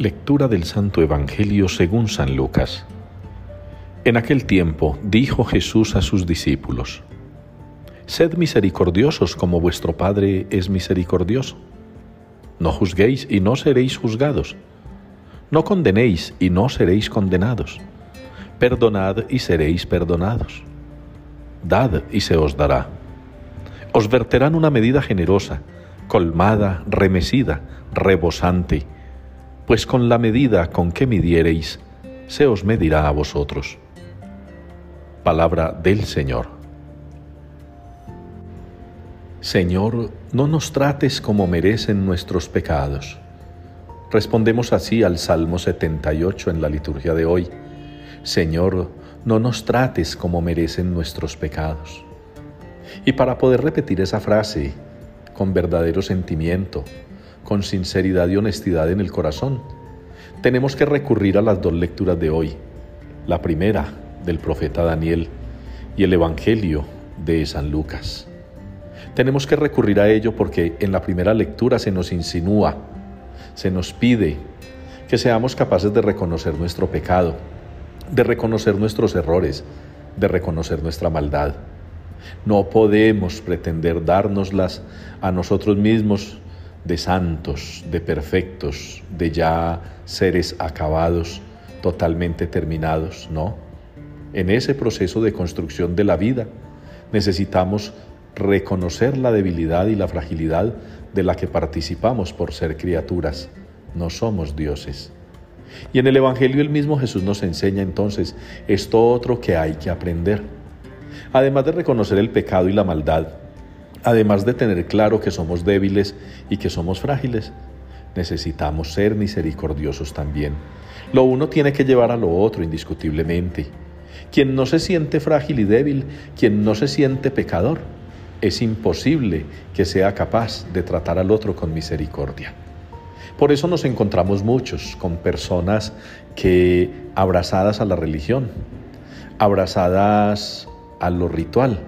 Lectura del Santo Evangelio según San Lucas. En aquel tiempo dijo Jesús a sus discípulos, Sed misericordiosos como vuestro Padre es misericordioso. No juzguéis y no seréis juzgados. No condenéis y no seréis condenados. Perdonad y seréis perdonados. Dad y se os dará. Os verterán una medida generosa, colmada, remecida, rebosante, pues con la medida con que midiereis, se os medirá a vosotros. Palabra del Señor. Señor, no nos trates como merecen nuestros pecados. Respondemos así al Salmo 78 en la liturgia de hoy. Señor, no nos trates como merecen nuestros pecados. Y para poder repetir esa frase con verdadero sentimiento, con sinceridad y honestidad en el corazón, tenemos que recurrir a las dos lecturas de hoy. La primera, del profeta Daniel, y el Evangelio de San Lucas. Tenemos que recurrir a ello porque en la primera lectura se nos insinúa, se nos pide que seamos capaces de reconocer nuestro pecado, de reconocer nuestros errores, de reconocer nuestra maldad. No podemos pretender dárnoslas a nosotros mismos de santos, de perfectos, de ya seres acabados, totalmente terminados, no. En ese proceso de construcción de la vida necesitamos reconocer la debilidad y la fragilidad de la que participamos por ser criaturas. No somos dioses. Y en el Evangelio el mismo Jesús nos enseña entonces esto otro que hay que aprender. Además de reconocer el pecado y la maldad, además de tener claro que somos débiles y que somos frágiles, necesitamos ser misericordiosos también. Lo uno tiene que llevar a lo otro indiscutiblemente. Quien no se siente frágil y débil, quien no se siente pecador, es imposible que sea capaz de tratar al otro con misericordia. Por eso nos encontramos muchos con personas que abrazadas a la religión, abrazadas a lo ritual,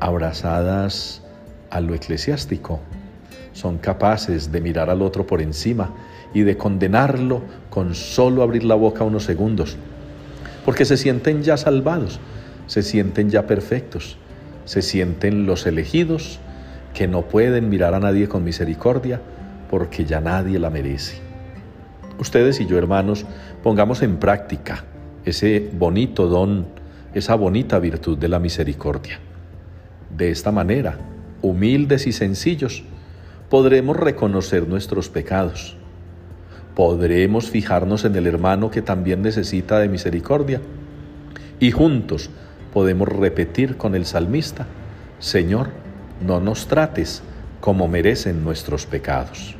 abrazadas a lo eclesiástico, son capaces de mirar al otro por encima y de condenarlo con solo abrir la boca unos segundos, porque se sienten ya salvados, se sienten ya perfectos, se sienten los elegidos que no pueden mirar a nadie con misericordia porque ya nadie la merece. Ustedes y yo, hermanos, pongamos en práctica ese bonito don, esa bonita virtud de la misericordia. De esta manera, humildes y sencillos, podremos reconocer nuestros pecados. Podremos fijarnos en el hermano que también necesita de misericordia y juntos podemos repetir con el salmista, Señor, no nos trates como merecen nuestros pecados.